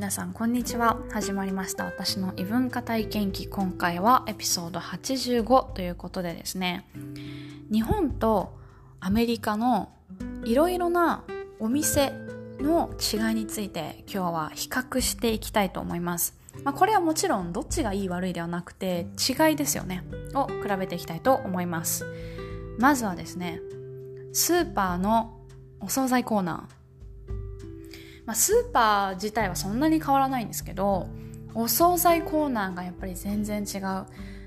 皆さんこんにちは。始まりました。私の異文化体験記今回はエピソード85ということでですね。日本とアメリカのいろいろなお店の違いについて今日は比較していきたいと思います、まあ、これはもちろんどっちがいい悪いではなくて違いですよね。を比べていきたいと思います。まずはですねスーパーのお惣菜コーナー。まあ、スーパー自体はそんなに変わらないんですけどお惣菜コーナーがやっぱり全然違う。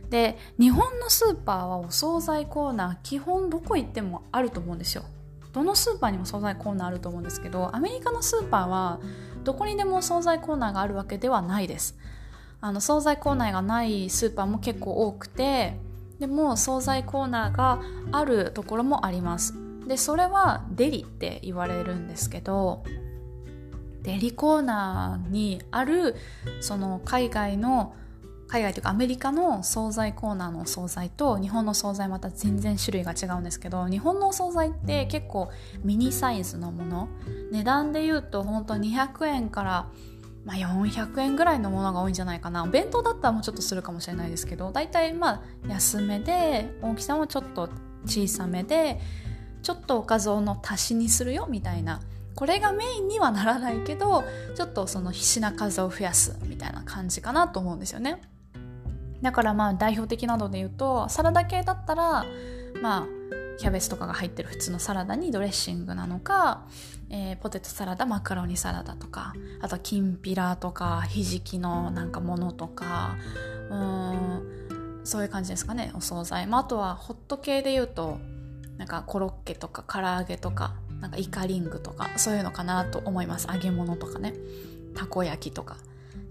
で日本のスーパーはお惣菜コーナー基本どこ行ってもあると思うんですよ。どのスーパーにも惣菜コーナーあると思うんですけどアメリカのスーパーはどこにでも惣菜コーナーがあるわけではないです。あの惣菜コーナーがないスーパーも結構多くてでも惣菜コーナーがあるところもあります。でそれはデリって言われるんですけどデリコーナーにあるその海外の海外というかアメリカの惣菜コーナーのお惣菜と日本の惣菜また全然種類が違うんですけど日本のお惣菜って結構ミニサイズのもの値段で言うと本当200円からまあ、400円ぐらいのものが多いんじゃないかな。お弁当だったらもうちょっとするかもしれないですけど大体まあ安めで大きさもちょっと小さめでちょっとおかずをの足しにするよみたいなこれがメインにはならないけどちょっとその品数を増やすみたいな感じかなと思うんですよね。だからまあ代表的なので言うとサラダ系だったらまあキャベツとかが入ってる普通のサラダにドレッシングなのか、えー、ポテトサラダマカロニサラダとかあとはきんぴらとかひじきのなんかものとかうんそういう感じですかねお惣菜、まあ、あとはホット系で言うとなんかコロッケとか唐揚げとかなんかイカリングとかそういうのかなと思います。揚げ物とかね。たこ焼きとか。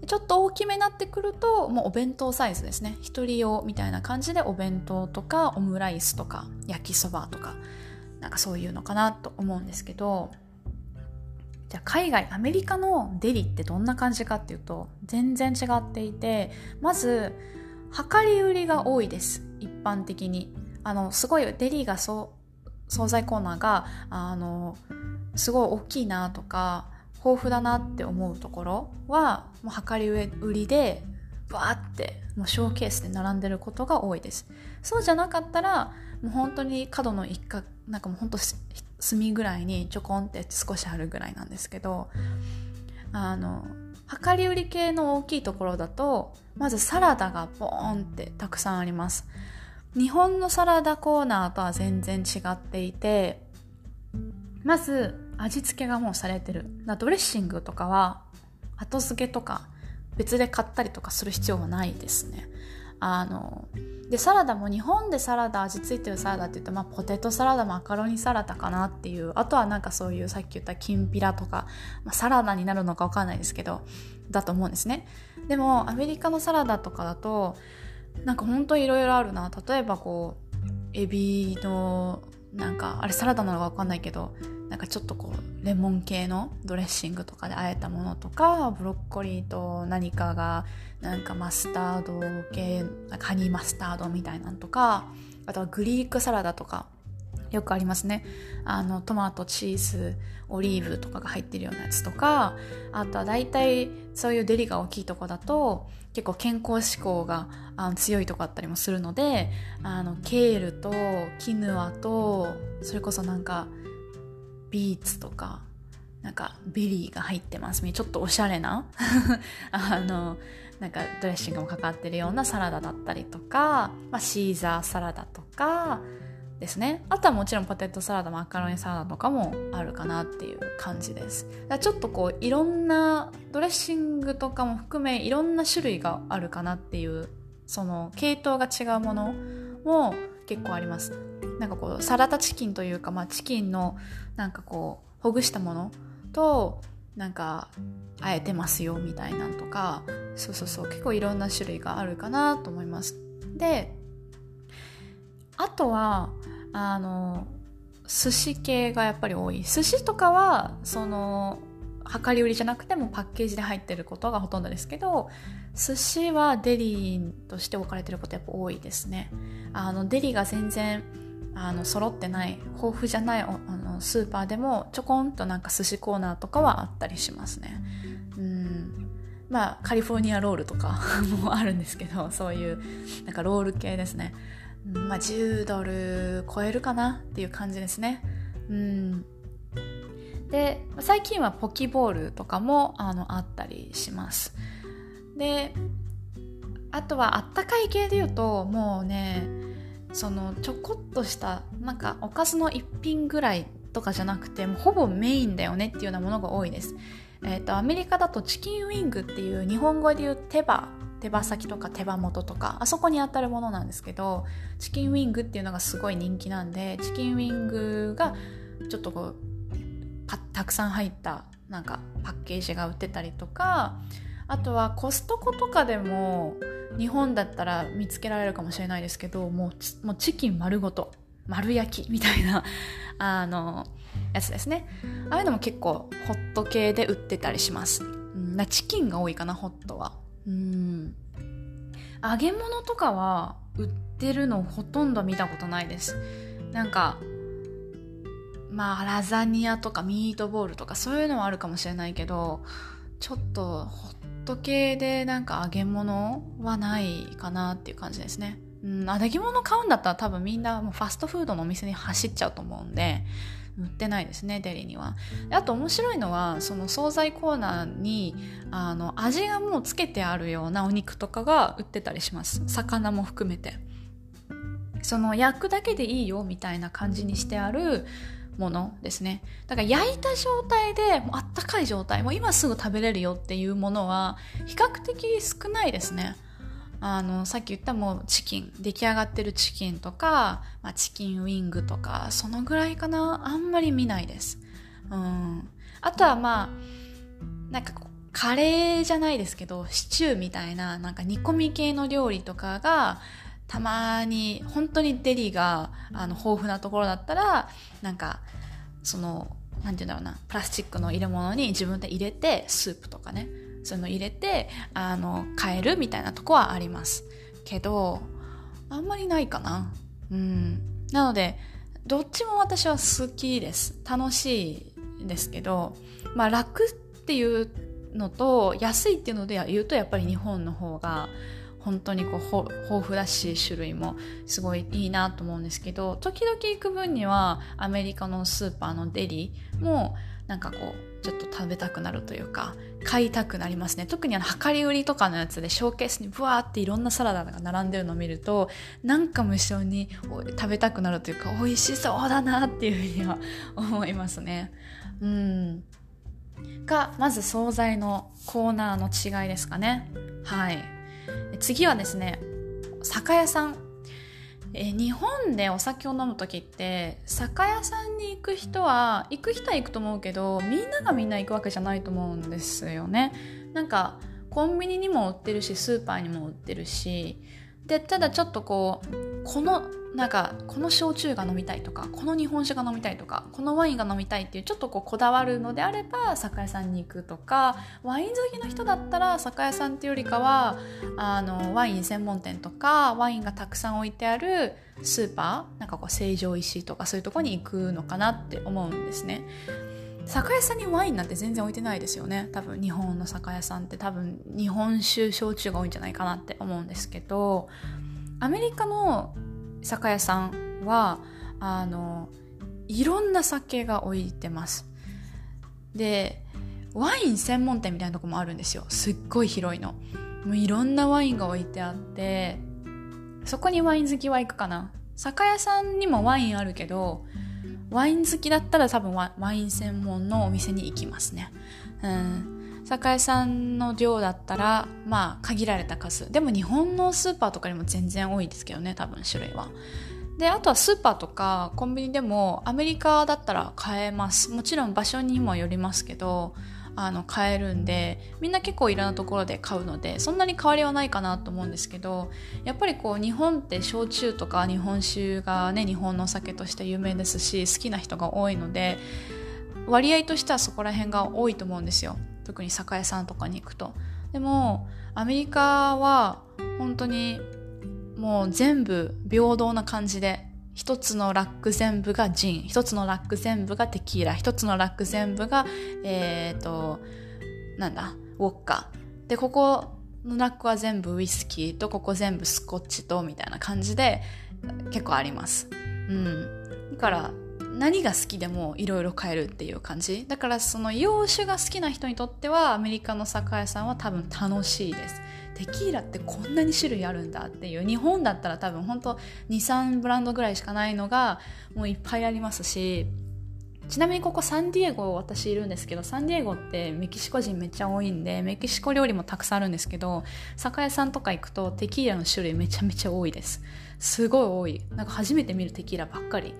ちょっと大きめになってくるともうお弁当サイズですね。一人用みたいな感じでお弁当とかオムライスとか焼きそばとか。なんかそういうのかなと思うんですけど。じゃあ海外アメリカのデリってどんな感じかっていうと全然違っていてまず量り売りが多いです。一般的に。あのすごいデリがそう惣菜コーナーがあのすごい大きいなとか豊富だなって思うところはもう量り売りでバーってもうショーケースで並んでることが多いです。そうじゃなかったらもう本当に角の一角なんかもう本当隅ぐらいにちょこんって少しあるぐらいなんですけどあの量り売り系の大きいところだとまずサラダがボーンってたくさんあります。日本のサラダコーナーとは全然違っていてまず味付けがもうされてる。ドレッシングとかは後付けとか別で買ったりとかする必要はないですね。あのでサラダも日本でサラダ味付いてるサラダって言うと、まあ、ポテトサラダマカロニサラダかなっていう。あとはなんかそういうさっき言ったきんぴらとか、まあ、サラダになるのか分かんないですけどだと思うんですね。でもアメリカのサラダとかだとなんかほんといろいろあるな。例えばこうエビのなんかあれサラダなのか分かんないけどなんかちょっとこうレモン系のドレッシングとかであえたものとかブロッコリーと何かがなんかマスタード系ハニマスタードみたいなのとかあとはグリークサラダとかよくありますね。あのトマトチーズオリーブとかが入ってるようなやつとかあとは大体そういうデリが大きいとこだと結構健康志向があの強いとこあったりもするのであのケールとキヌアとそれこそなんかビーツとかなんかベリーが入ってますちょっとおしゃれな あのなんかドレッシングもかかってるようなサラダだったりとか、まあ、シーザーサラダとかですね。あとはもちろんポテトサラダマカロニサラダとかもあるかなっていう感じです。ちょっとこういろんなドレッシングとかも含めいろんな種類があるかなっていうその系統が違うものも結構あります。なんかこうサラダチキンというか、まあ、チキンのなんかこうほぐしたものとなんかあえてますよみたいなんとかそうそうそう結構いろんな種類があるかなと思います。であとはあの寿司系がやっぱり多い。寿司とかはその量り売りじゃなくてもパッケージで入ってることがほとんどですけど寿司はデリーとして置かれてることやっぱ多いですね。あのデリが全然あの揃ってない豊富じゃないあのスーパーでもちょこんとなんか寿司コーナーとかはあったりしますね。うん。まあカリフォルニアロールとか もあるんですけどそういうなんかロール系ですね、まあ、10ドル超えるかなっていう感じですね。うん。で最近はポキボールとかもあのあったりします。であとはあったかい系で言うともうねそのちょこっとしたなんかおかずの一品ぐらいとかじゃなくてもうほぼメインだよねっていうようなものが多いです。えーと、アメリカだとチキンウィングっていう日本語で言う手羽手羽先とか手羽元とかあそこに当たるものなんですけどチキンウィングっていうのがすごい人気なんでチキンウィングがちょっとこうたくさん入ったなんかパッケージが売ってたりとかあとはコストコとかでも日本だったら見つけられるかもしれないですけどもうもうチキン丸ごと丸焼きみたいな あのやつですね。ああいうのも結構ホット系で売ってたりします、うん、チキンが多いかなホットは。うん揚げ物とかは売ってるのほとんど見たことないですなんかまあラザニアとかミートボールとかそういうのはあるかもしれないけどちょっとホット系でなんか揚げ物はないかなっていう感じですね。うん、揚げ物買うんだったら多分みんなもうファストフードのお店に走っちゃうと思うんで、売ってないですね、デリには。あと面白いのは、その惣菜コーナーに、あの、味がもうつけてあるようなお肉とかが売ってたりします。魚も含めて。その焼くだけでいいよみたいな感じにしてあるものですねだから焼いた状態でもうあったかい状態もう今すぐ食べれるよっていうものは比較的少ないですねあのさっき言ったもうチキン出来上がってるチキンとか、まあ、チキンウィングとかそのぐらいかな。あんまり見ないです。うん。あとはまあなんかカレーじゃないですけどシチューみたいななんか煮込み系の料理とかがたまに本当にデリがあの豊富なところだったらなんかその何て言うんだろうなプラスチックの入れ物に自分で入れてスープとかね。その入れてあの買えるみたいなとこはあります。けどあんまりないかな。うん。なのでどっちも私は好きです。楽しいですけどまあ楽っていうのと安いっていうので言うとやっぱり日本の方が本当にこう豊富だし種類もすごいいいなと思うんですけど時々行く分にはアメリカのスーパーのデリもなんかこうちょっと食べたくなるというか買いたくなりますね。特にあの量り売りとかのやつでショーケースにブワーっていろんなサラダが並んでるのを見るとなんか無性に食べたくなるというか美味しそうだなっていうふうには 思いますね。うん。がまず惣菜のコーナーの違いですかね。はい。次はですね酒屋さん。え日本でお酒を飲む時って酒屋さんに行く人は行く人は行くと思うけどみんながみんな行くわけじゃないと思うんですよね。なんかコンビニにも売ってるしスーパーにも売ってるしでただちょっとこうこのなんかこの焼酎が飲みたいとかこの日本酒が飲みたいとかこのワインが飲みたいっていうちょっとこうこだわるのであれば酒屋さんに行くとかワイン好きの人だったら酒屋さんっていうよりかはあのワイン専門店とかワインがたくさん置いてあるスーパーなんかこう成城石とかそういうとこに行くのかなって思うんですね。酒屋さんにワインなんて全然置いてないですよね。多分日本の酒屋さんって。多分日本酒焼酎が多いんじゃないかなって思うんですけどアメリカの酒屋さんはあのいろんな酒が置いてます。でワイン専門店みたいなとこもあるんですよ。すっごい広いの。もういろんなワインが置いてあってそこにワイン好きは行くかな。酒屋さんにもワインあるけどワイン好きだったら多分ワイン専門のお店に行きますね。うん。酒屋さんの量だったら、まあ、限られた数。でも日本のスーパーとかにも全然多いですけどね、多分種類は。で、あとはスーパーとかコンビニでもアメリカだったら買えます。もちろん場所にもよりますけど、あの買えるんでみんな結構いろんなところで買うのでそんなに変わりはないかなと思うんですけどやっぱりこう日本って焼酎とか日本酒がね日本のお酒として有名ですし好きな人が多いので割合としてはそこら辺が多いと思うんですよ。特に酒屋さんとかに行くと。でもアメリカは本当にもう全部平等な感じで一つのラック全部がジン、一つのラック全部がテキーラ、一つのラック全部が、えっ、ー、と、なんだ、ウォッカ。でここのラックは全部ウイスキーとここ全部スコッチとみたいな感じで結構あります。うん。だから何が好きでもいろいろ買えるっていう感じ。だからその洋酒が好きな人にとってはアメリカの酒屋さんは多分楽しいです。テキーラってこんなに種類あるんだっていう日本だったら多分本当23ブランドぐらいしかないのがもういっぱいありますしちなみにここサンディエゴ私いるんですけどサンディエゴってメキシコ人めっちゃ多いんでメキシコ料理もたくさんあるんですけど酒屋さんとか行くとテキーラの種類めちゃめちゃ多いです。すごい多い。なんか初めて見るテキーラばっかり。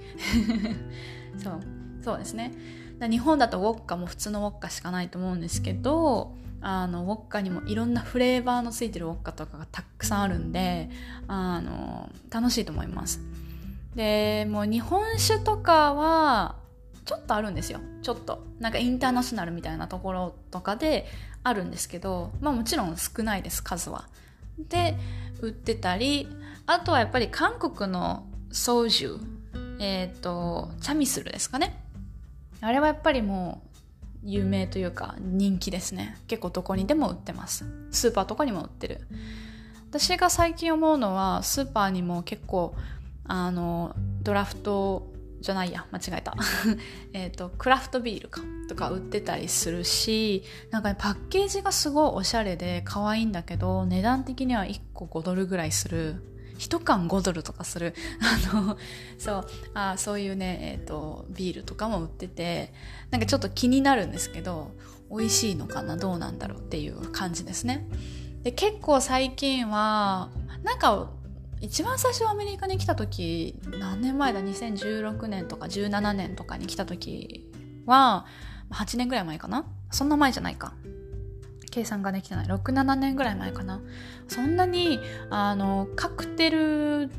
そう。そうですね。日本だとウォッカも普通のウォッカしかないと思うんですけどあのウォッカにもいろんなフレーバーのついてるウォッカとかがたくさんあるんであの楽しいと思います。でもう日本酒とかはちょっとあるんですよ。ちょっと。なんかインターナショナルみたいなところとかであるんですけどまあもちろん少ないです数は。で売ってたりあとはやっぱり韓国のソージュえっ、ー、とチャミスルですかね。あれはやっぱりもう有名というか人気ですね。結構どこにでも売ってます。スーパーとかにも売ってる。私が最近思うのはスーパーにも結構あのドラフトじゃないや。間違えた。えっとクラフトビールかとか売ってたりするしなんかねパッケージがすごいおしゃれで可愛いんだけど値段的には1個5ドルぐらいする。1缶5ドルとかする。あのそうあそういうね、えーと、ビールとかも売っててなんかちょっと気になるんですけど美味しいのかな？どうなんだろうっていう感じですね。で結構最近はなんか一番最初アメリカに来た時何年前だ？2016年とか17年とかに来た時は8年ぐらい前かな？そんな前じゃないか。計算ができてない。67年ぐらい前かな。そんなにあのカクテル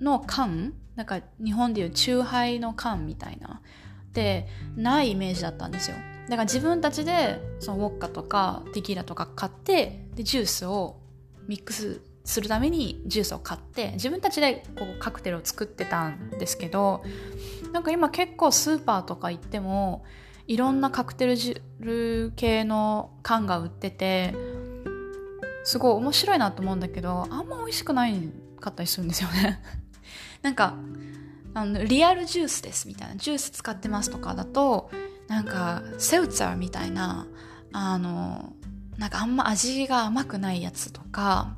の缶なんか日本でいうチューハイの缶みたいなでないイメージだったんですよ。だから自分たちでそのウォッカとかテキーラとか買ってでジュースをミックスするためにジュースを買って自分たちでこうカクテルを作ってたんですけどなんか今結構スーパーとか行ってもいろんなカクテル系の缶が売っててすごい面白いなと思うんだけどあんま美味しくないかったりするんですよね。なんかあのリアルジュースですみたいなジュース使ってますとかだとなんかセウツァーみたいなあのなんかあんま味が甘くないやつとか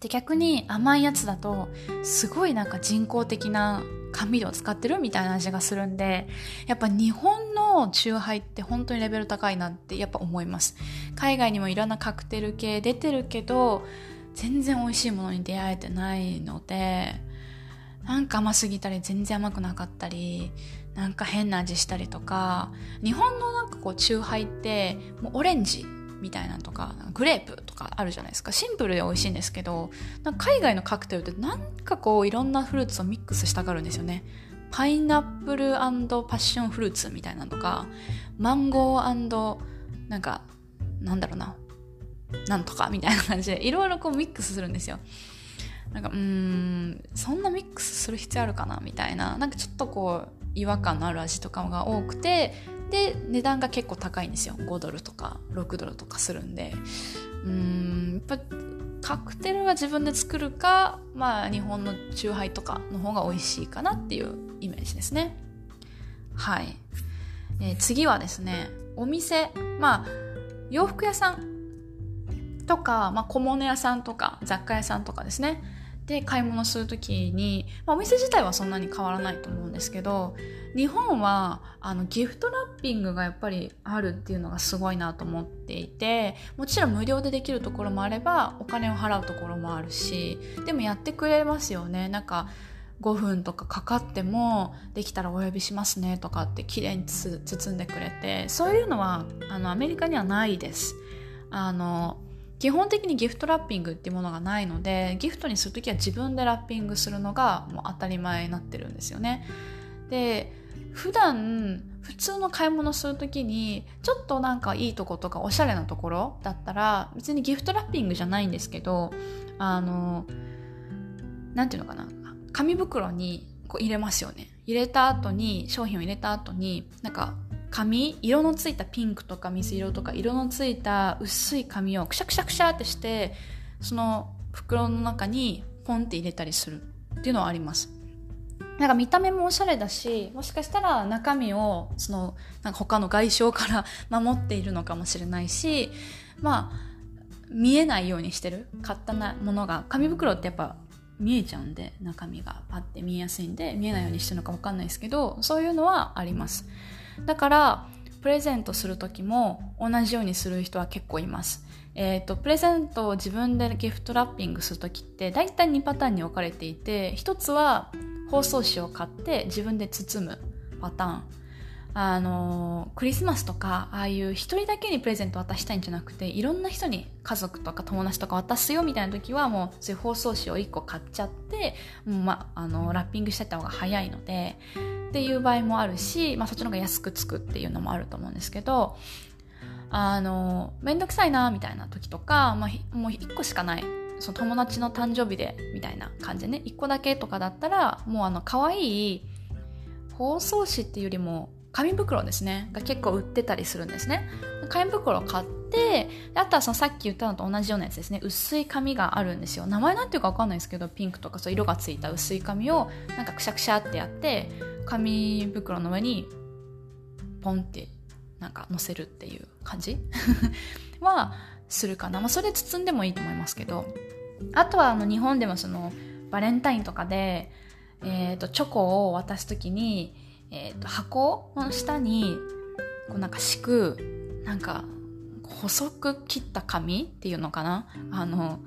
で逆に甘いやつだとすごいなんか人工的な甘味料を使ってるみたいな味がするんでやっぱ日本のチューハイって本当にレベル高いなってやっぱ思います。海外にもいろんなカクテル系出てるけど全然美味しいものに出会えてないのでなんか甘すぎたり全然甘くなかったりなんか変な味したりとか日本のなんかこうチューハイってもうオレンジみたいなとかグレープとかあるじゃないですか。シンプルで美味しいんですけど海外のカクテルってなんかこういろんなフルーツをミックスしたがるんですよね。パイナップルパッションフルーツみたいなとかマンゴーなんかなんだろうな。なんとかみたいな感じでいろいろこうミックスするんですよ。なんかうんそんなミックスする必要あるかなみたいな。なんかちょっとこう違和感のある味とかが多くてで値段が結構高いんですよ。5ドルとか6ドルとかするんで。うんやっぱカクテルは自分で作るかまあ日本のチューハイとかの方が美味しいかなっていうイメージですね。はい、えー、次はですねお店。まあ洋服屋さんとか、まあ、小物屋さんとか雑貨屋さんとかですね。で買い物する時に、まあ、お店自体はそんなに変わらないと思うんですけど日本はあのギフトラッピングがやっぱりあるっていうのがすごいなと思っていてもちろん無料でできるところもあればお金を払うところもあるしでもやってくれますよね。なんか5分とかかかってもできたらお呼びしますねとかって綺麗に包んでくれてそういうのはあのアメリカにはないです。あの基本的にギフトラッピングっていうものがないのでギフトにする時は自分でラッピングするのがもう当たり前になってるんですよね。で普段普通の買い物する時にちょっとなんかいいとことかおしゃれなところだったら別にギフトラッピングじゃないんですけどあの何ていうのかな。紙袋にこう入れますよね。入れた後に商品を入れた後になんか紙色のついたピンクとか水色とか色のついた薄い紙をくしゃくしゃくしゃってしてその袋の中にポンって入れたりするっていうのはあります。なんか見た目もおしゃれだしもしかしたら中身をそのなんか他の外傷から 守っているのかもしれないしまあ見えないようにしてる。買ったなものが。紙袋ってやっぱ見えちゃうんで中身が。パッて見えやすいんで見えないようにしてるのか分かんないですけどそういうのはあります。だからプレゼントする時も同じようにする人は結構います。えーと、プレゼントを自分でギフトラッピングする時って大体2パターンに分かれていて1つは包装紙を買って自分で包むパターン。あのクリスマスとかああいう一人だけにプレゼント渡したいんじゃなくていろんな人に家族とか友達とか渡すよみたいな時はもうそういう包装紙を1個買っちゃってもう、ま、あのラッピングしてた方が早いのでっていう場合もあるし、まあ、そっちの方が安くつくっていうのもあると思うんですけどあの面倒くさいなみたいな時とか、まあ、もう1個しかない。その友達の誕生日でみたいな感じでね。1個だけとかだったらもうあの可愛い包装紙っていうよりも紙袋ですね。が結構売ってたりするんですね。紙袋買ってあとはそのさっき言ったのと同じようなやつですね。薄い紙があるんですよ。名前なんていうか分かんないですけどピンクとかそう色がついた薄い紙をなんかくしゃくしゃってやって紙袋の上にポンってなんか乗せるっていう感じ？はするかな、まあ、それ包んでもいいと思いますけど。あとはあの日本でもそのバレンタインとかで、えー、とチョコを渡す時に、えー、と箱の下にこうなんか敷くなんか細く切った紙っていうのかな。あの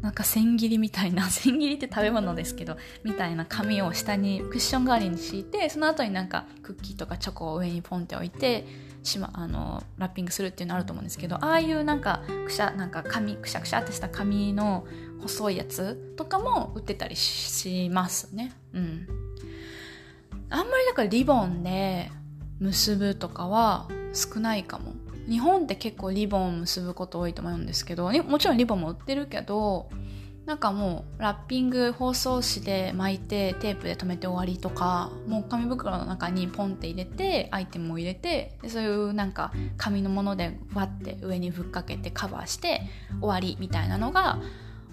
なんか千切りみたいな 千切りって食べ物ですけどみたいな紙を下にクッション代わりに敷いてその後になんかクッキーとかチョコを上にポンって置いてしまあのラッピングするっていうのあると思うんですけどああいうなんかくしゃなんか紙くしゃくしゃってした紙の細いやつとかも売ってたりしますね。うん。あんまりだからリボンで結ぶとかは少ないかも。日本って結構リボンを結ぶこと多いと思うんですけどもちろんリボンも売ってるけどなんかもうラッピング包装紙で巻いてテープで留めて終わりとかもう紙袋の中にポンって入れてアイテムを入れてでそういうなんか紙のものでわって上にぶっかけてカバーして終わりみたいなのが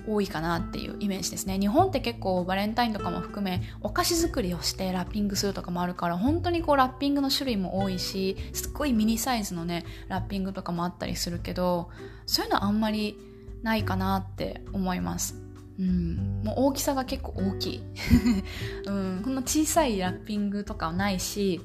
多いかなっていうイメージですね。日本って結構バレンタインとかも含めお菓子作りをしてラッピングするとかもあるから本当にこうラッピングの種類も多いしすっごいミニサイズのねラッピングとかもあったりするけどそういうのあんまりないかなって思います。うん、もう大きさが結構大きい、うん、こんな小さいラッピングとかはないし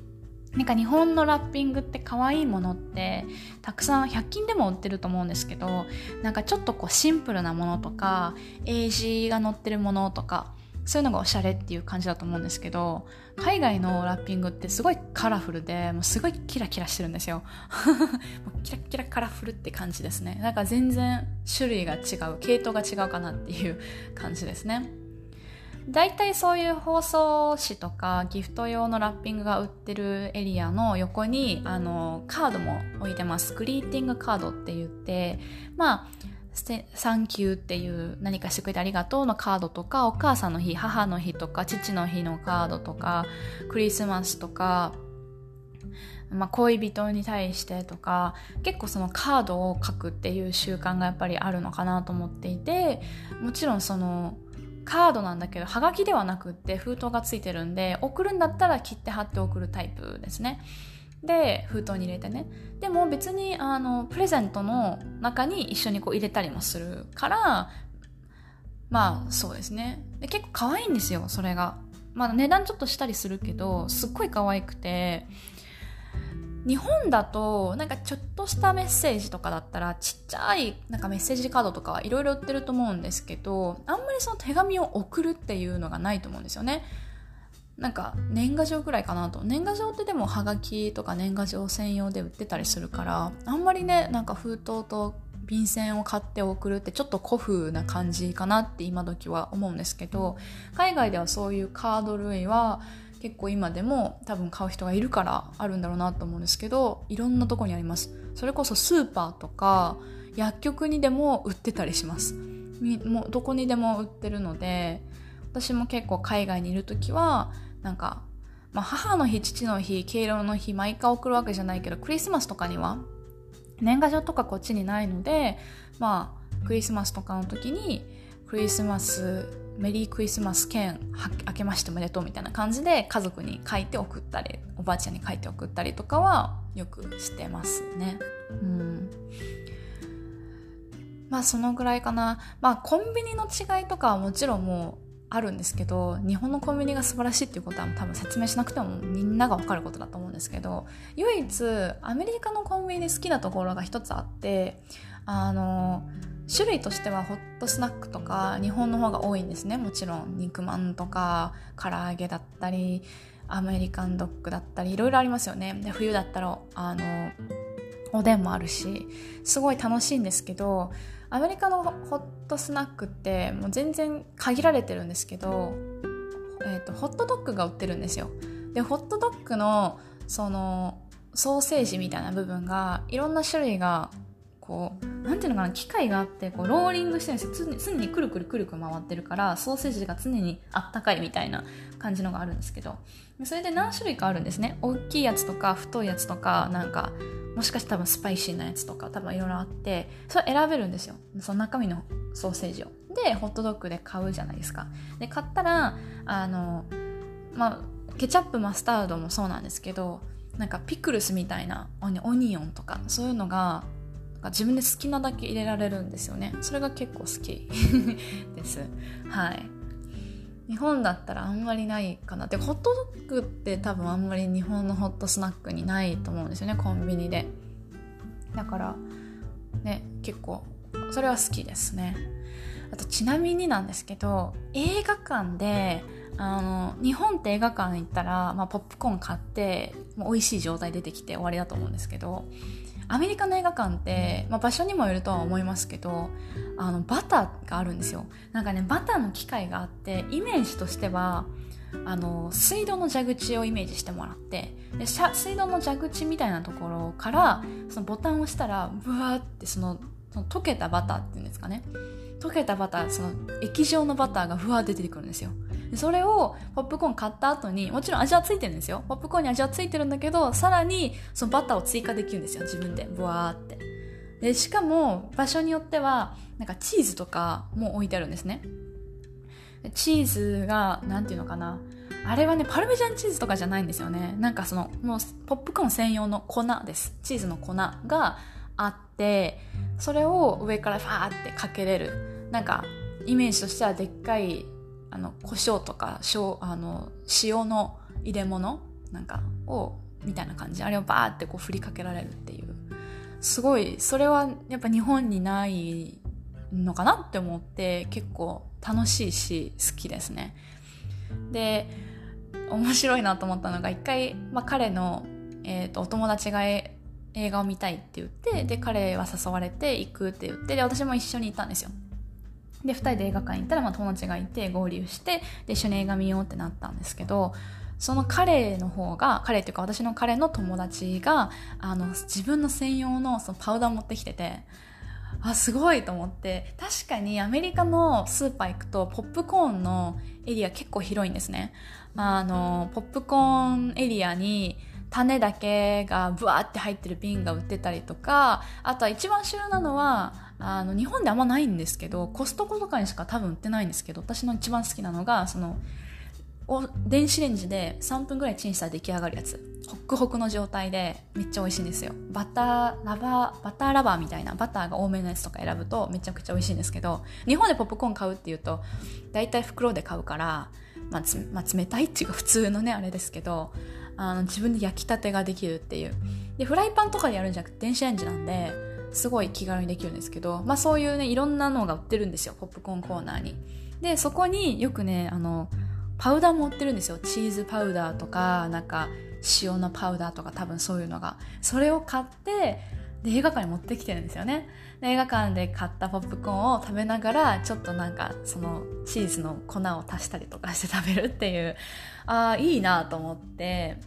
なんか日本のラッピングって可愛いものってたくさん100均でも売ってると思うんですけどなんかちょっとこうシンプルなものとか英字が載ってるものとかそういうのがおしゃれっていう感じだと思うんですけど海外のラッピングってすごいカラフルでもうすごいキラキラしてるんですよ。キラキラカラフルって感じですね。なんか全然種類が違う系統が違うかなっていう感じですね。大体そういう包装紙とかギフト用のラッピングが売ってるエリアの横にあのカードも置いてます。グリーティングカードって言ってまあサンキューっていう何かしてくれてありがとうのカードとかお母さんの日母の日とか父の日のカードとかクリスマスとかまあ、恋人に対してとか結構そのカードを書くっていう習慣がやっぱりあるのかなと思っていてもちろんそのカードなんだけどはがきではなくって封筒がついてるんで送るんだったら切って貼って送るタイプですね。で封筒に入れてね。でも別にあのプレゼントの中に一緒にこう入れたりもするからまあそうですね。で結構可愛いんですよそれが。まあ値段ちょっとしたりするけどすっごい可愛くて。日本だとなんかちょっとしたメッセージとかだったらちっちゃいなんかメッセージカードとかはいろいろ売ってると思うんですけどあんまりその手紙を送るっていうのがないと思うんですよね。なんか年賀状ぐらいかなと。年賀状ってでもはがきとか年賀状専用で売ってたりするからあんまりねなんか封筒と便箋を買って送るってちょっと古風な感じかなって今時は思うんですけど海外ではそういうカード類は結構今でも多分買う人がいるからあるんだろうなと思うんですけどいろんなとこにあります。それこそスーパーとか薬局にでも売ってたりします。もうどこにでも売ってるので私も結構海外にいる時はなんかまあ、母の日父の日敬老の日毎回送るわけじゃないけどクリスマスとかには年賀状とかこっちにないのでまあクリスマスとかの時にクリスマスメリークリスマス兼明けましておめでとうみたいな感じで家族に書いて送ったりおばあちゃんに書いて送ったりとかはよくしてますね。うん。まあそのぐらいかな。まあコンビニの違いとかはもちろんもうあるんですけど日本のコンビニが素晴らしいっていうことは多分説明しなくてもみんなが分かることだと思うんですけど唯一アメリカのコンビニで好きなところが一つあってあの種類としてはホットスナックとか日本の方が多いんですね。もちろん肉まんとか唐揚げだったりアメリカンドッグだったりいろいろありますよね。で冬だったらあのおでんもあるしすごい楽しいんですけどアメリカのホットスナックってもう全然限られてるんですけど、えーと、ホットドッグが売ってるんですよ。でホットドッグのそのソーセージみたいな部分がいろんな種類がこうなんていうのかな機械があってこうローリングしてるんですよ。常にくるくるくるくる回ってるからソーセージが常にあったかいみたいな感じのがあるんですけど。それで何種類かあるんですね。大きいやつとか太いやつとかなんかもしかして多分スパイシーなやつとか多分いろいろあってそれ選べるんですよ。その中身のソーセージを。でホットドッグで買うじゃないですか。で買ったらあのまあケチャップマスタードもそうなんですけどなんかピクルスみたいなオニオンとかそういうのが自分で好きなだけ入れられるんですよね。それが結構好き です。はい。日本だったらあんまりないかな。でホットドッグって多分あんまり日本のホットスナックにないと思うんですよね。コンビニで。だからね結構それは好きですね。あとちなみになんですけど映画館であの日本って映画館行ったら、まあ、ポップコーン買ってもう美味しい状態出てきて終わりだと思うんですけどアメリカの映画館って、まあ、場所にもよるとは思いますけどあのバターがあるんですよ。なんかねバターの機械があってイメージとしてはあの水道の蛇口をイメージしてもらってで水道の蛇口みたいなところからそのボタンを押したらブワーってそのその溶けたバターっていうんですかね溶けたバターその液状のバターがふわーって出てくるんですよ。でそれをポップコーン買った後にもちろん味はついてるんですよ。ポップコーンに味はついてるんだけどさらにそのバターを追加できるんですよ。自分で。ブワーって。でしかも場所によってはなんかチーズとかも置いてあるんですね。チーズが何ていうのかな。あれはねパルメジャンチーズとかじゃないんですよね。なんかそのもうポップコーン専用の粉です。チーズの粉があってそれを上からファーってかけれる。なんかイメージとしてはでっかいあの胡椒とかあの塩の入れ物なんかをみたいな感じ。あれをバーってこう振りかけられるっていう。すごいそれはやっぱ日本にないのかなって思って結構楽しいし好きですね。で面白いなと思ったのが一回、まあ、彼の、えーと、お友達が映画を見たいって言ってで彼は誘われて行くって言ってで私も一緒に行ったんですよ。で2人で映画館行ったら、まあ、友達がいて合流してで一緒に映画見ようってなったんですけどその彼の方が彼っていうか私の彼の友達があの自分の専用のそのパウダー持ってきててあすごいと思って確かにアメリカのスーパー行くとポップコーンのエリア結構広いんですね。あのポップコーンエリアに種だけがブワーって入ってる瓶が売ってたりとかあとは一番主要なのはあの日本であんまないんですけどコストコとかにしか多分売ってないんですけど私の一番好きなのがそのお電子レンジで3分ぐらいチンしたら出来上がるやつ。ホックホクの状態でめっちゃ美味しいんですよ。バターラバーバターラバーみたいなバターが多めのやつとか選ぶとめちゃくちゃ美味しいんですけど日本でポップコーン買うっていうと大体袋で買うから、まあ、まあ、冷たいっていうか普通のねあれですけどあの自分で焼きたてができるっていう。でフライパンとかでやるんじゃなくて電子レンジなんですごい気軽にできるんですけど、まあそういうね、いろんなのが売ってるんですよ、ポップコーンコーナーに。で、そこによくね、あの、パウダーも売ってるんですよ。チーズパウダーとか、なんか、塩のパウダーとか多分そういうのが。それを買って、で、映画館に持ってきてるんですよね。で映画館で買ったポップコーンを食べながら、ちょっとなんか、その、チーズの粉を足したりとかして食べるっていう、ああ、いいなと思って、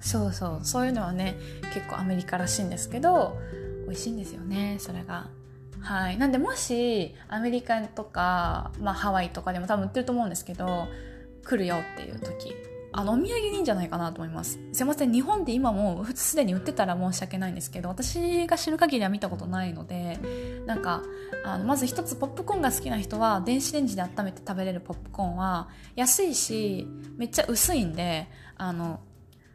そうそう、そういうのはね、結構アメリカらしいんですけど、美味しいんですよねそれが。はい、なんでもしアメリカとか、まあ、ハワイとかでも多分売ってると思うんですけど来るよっていう時。あのお土産にいいんじゃないかなと思います。すいません日本で今もすでに売ってたら申し訳ないんですけど私が知る限りは見たことないのでなんかあのまず一つポップコーンが好きな人は電子レンジで温めて食べれるポップコーンは安いしめっちゃ薄いんであの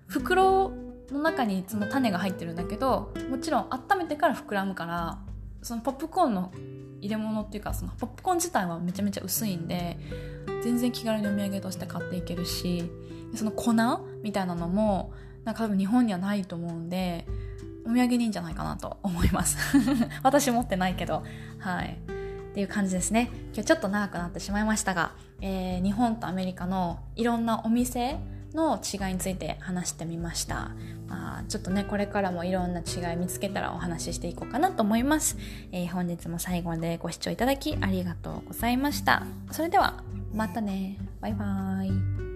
袋の中にその種が入ってるんだけどもちろん温めてから膨らむからそのポップコーンの入れ物っていうかそのポップコーン自体はめちゃめちゃ薄いんで全然気軽にお土産として買っていけるしその粉みたいなのもなんか多分日本にはないと思うんでお土産にいいんじゃないかなと思います。私持ってないけど。はい。っていう感じですね。今日ちょっと長くなってしまいましたが、えー、日本とアメリカのいろんなお店の違いについて話してみました、まあ、ちょっとねこれからもいろんな違い見つけたらお話ししていこうかなと思います、えー、本日も最後までご視聴いただきありがとうございました。それではまたね。バイバーイ。